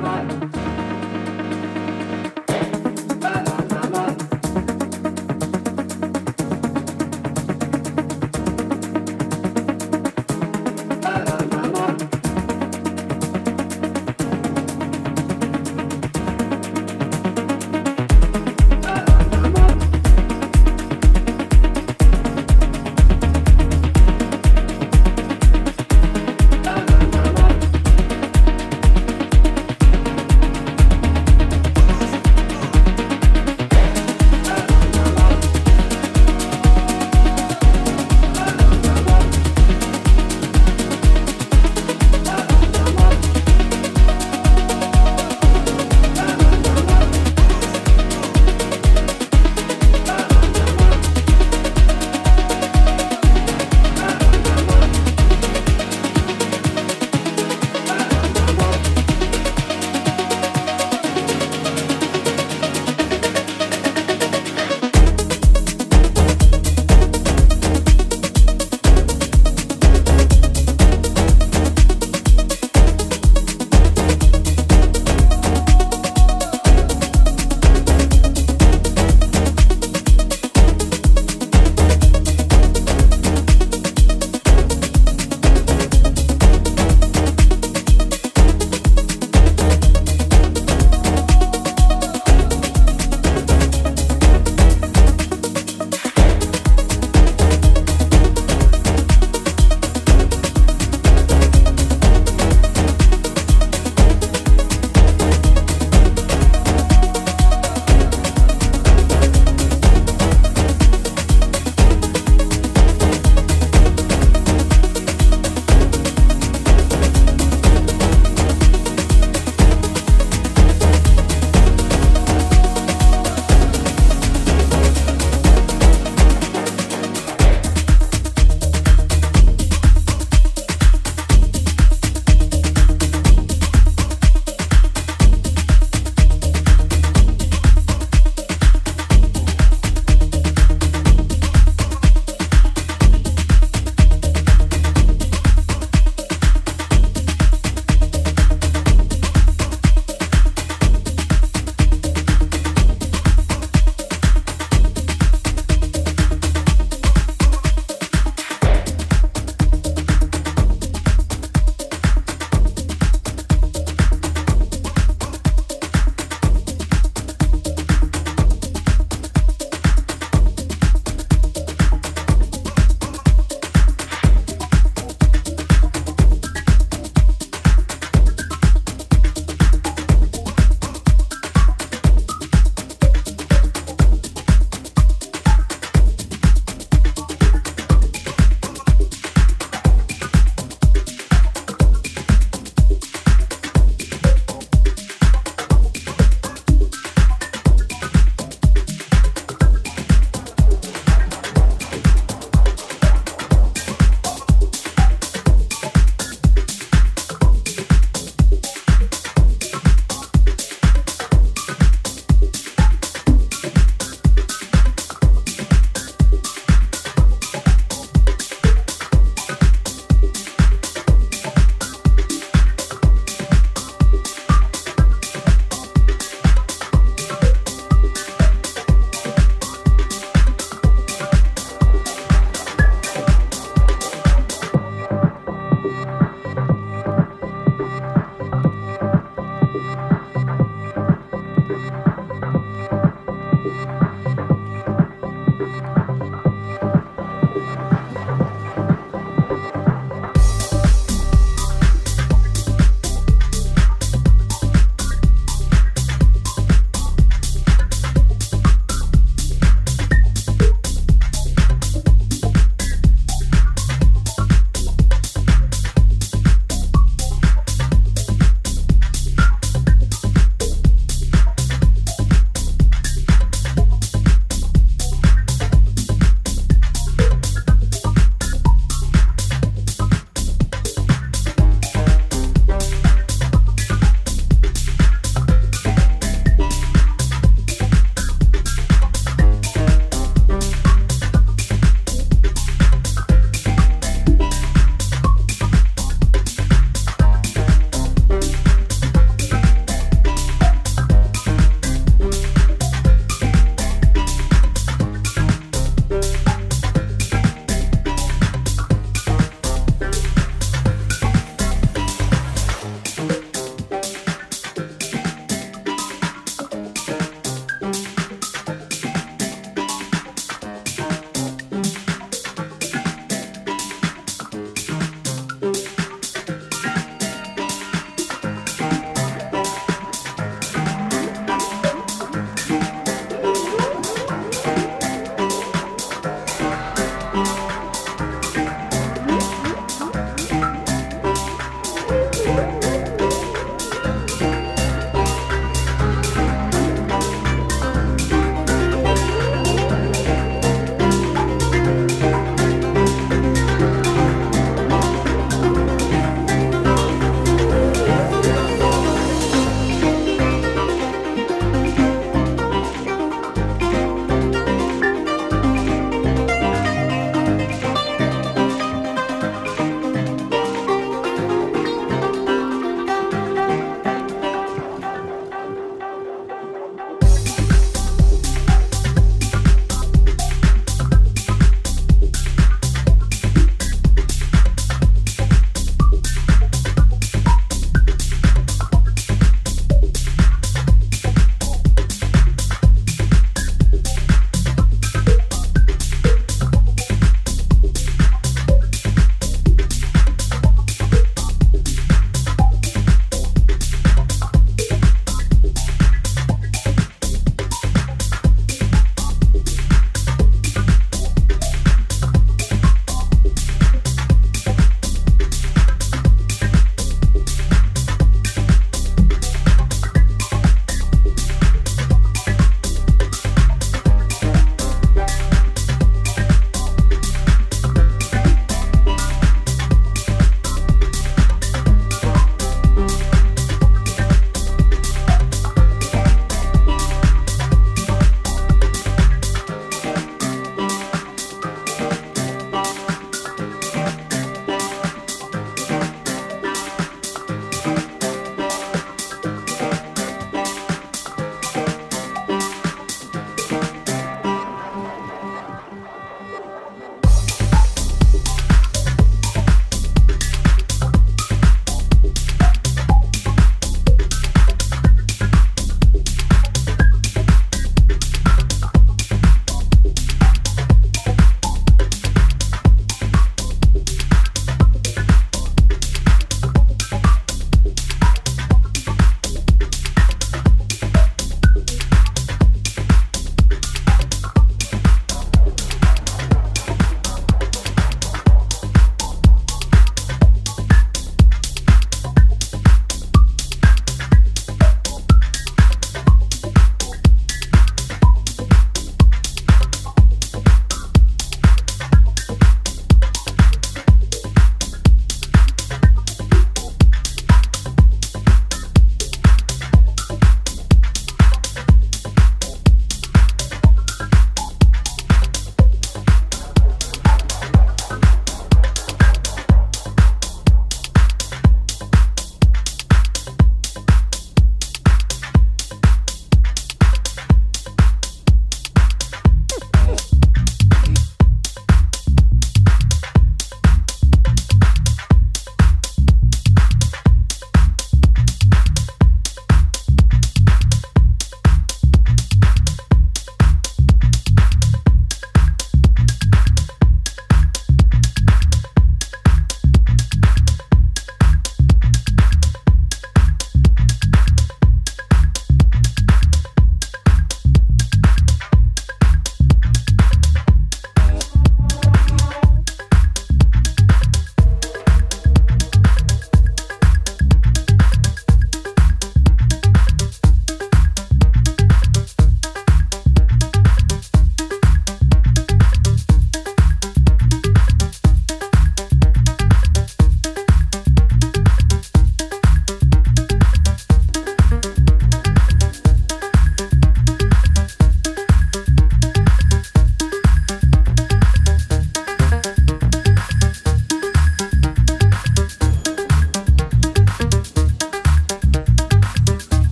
my life.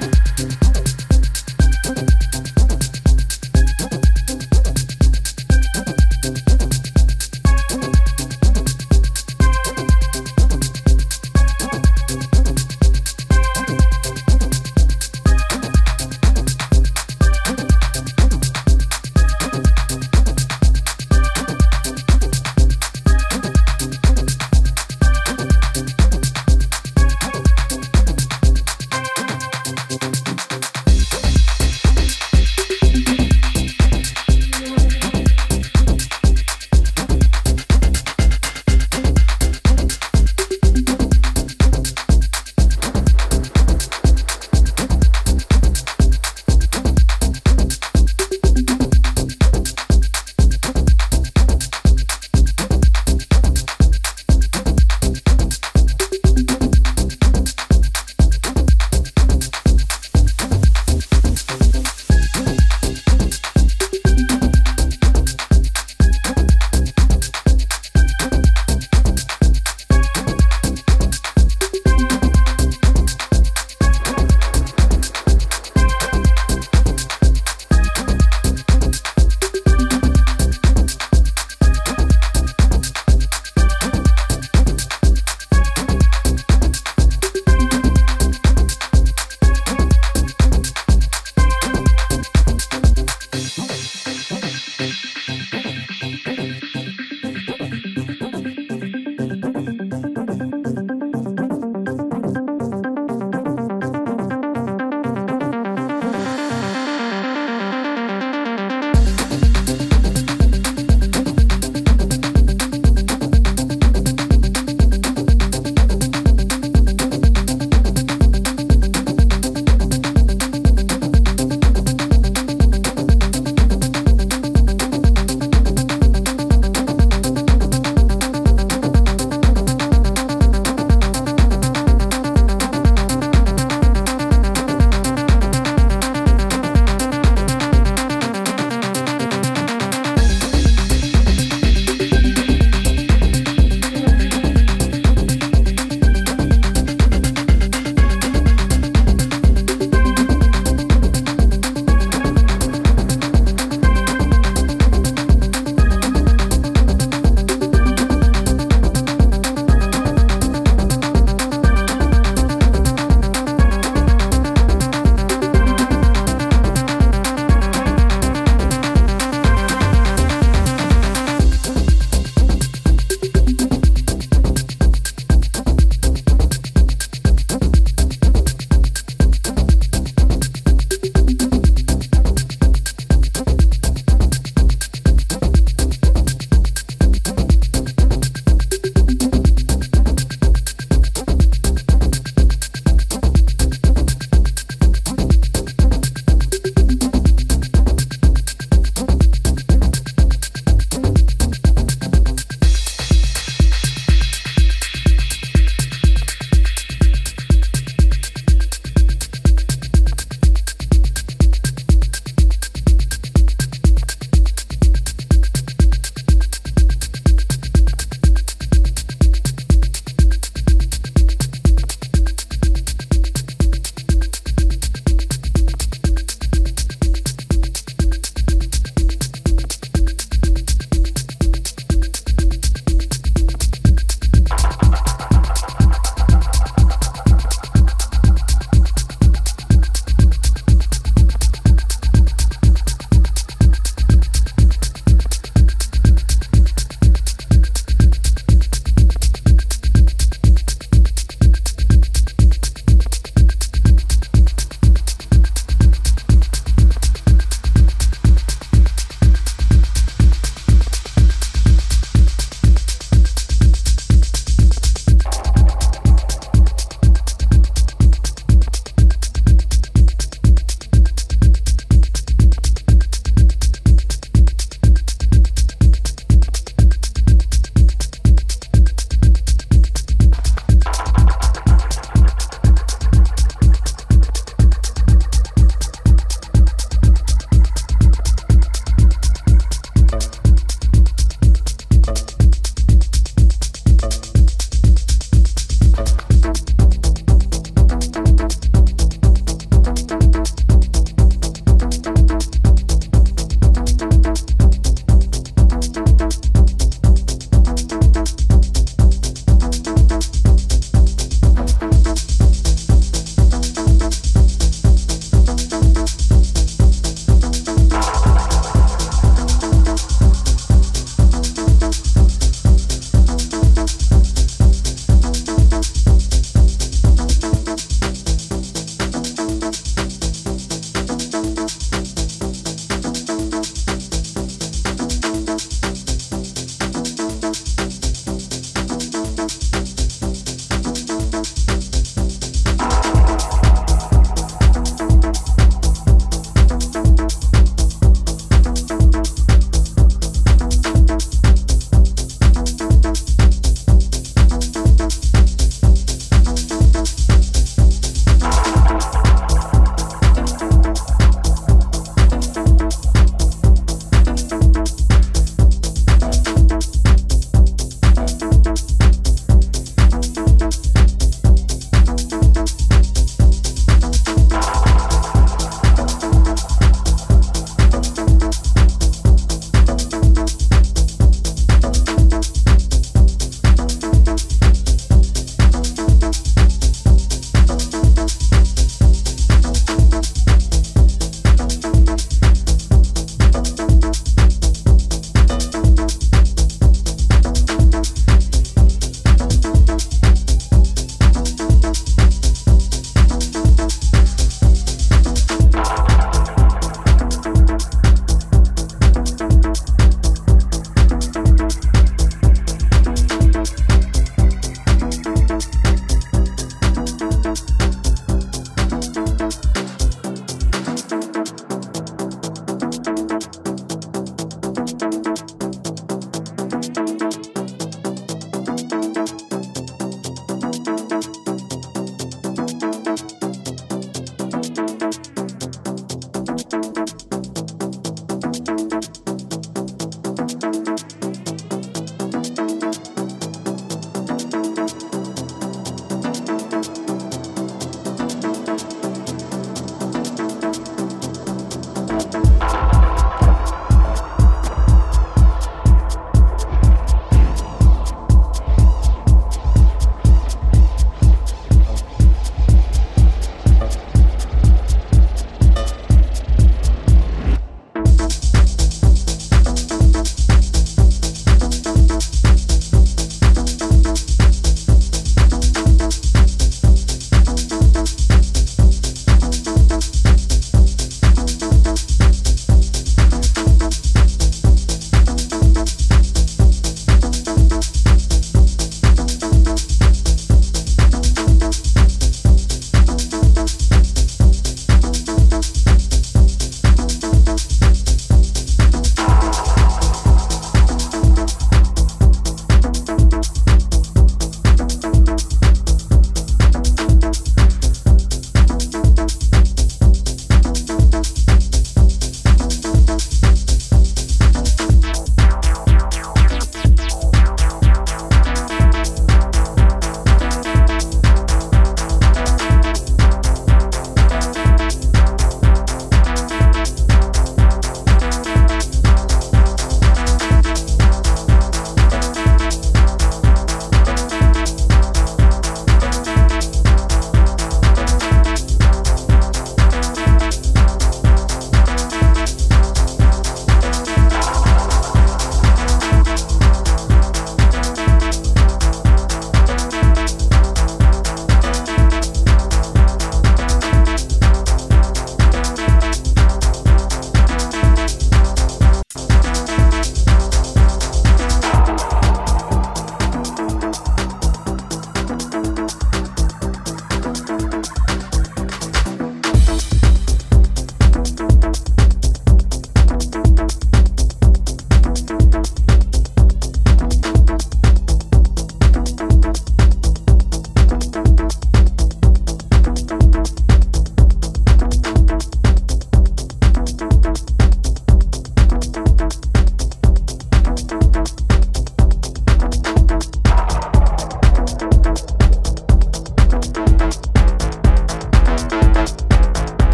thank you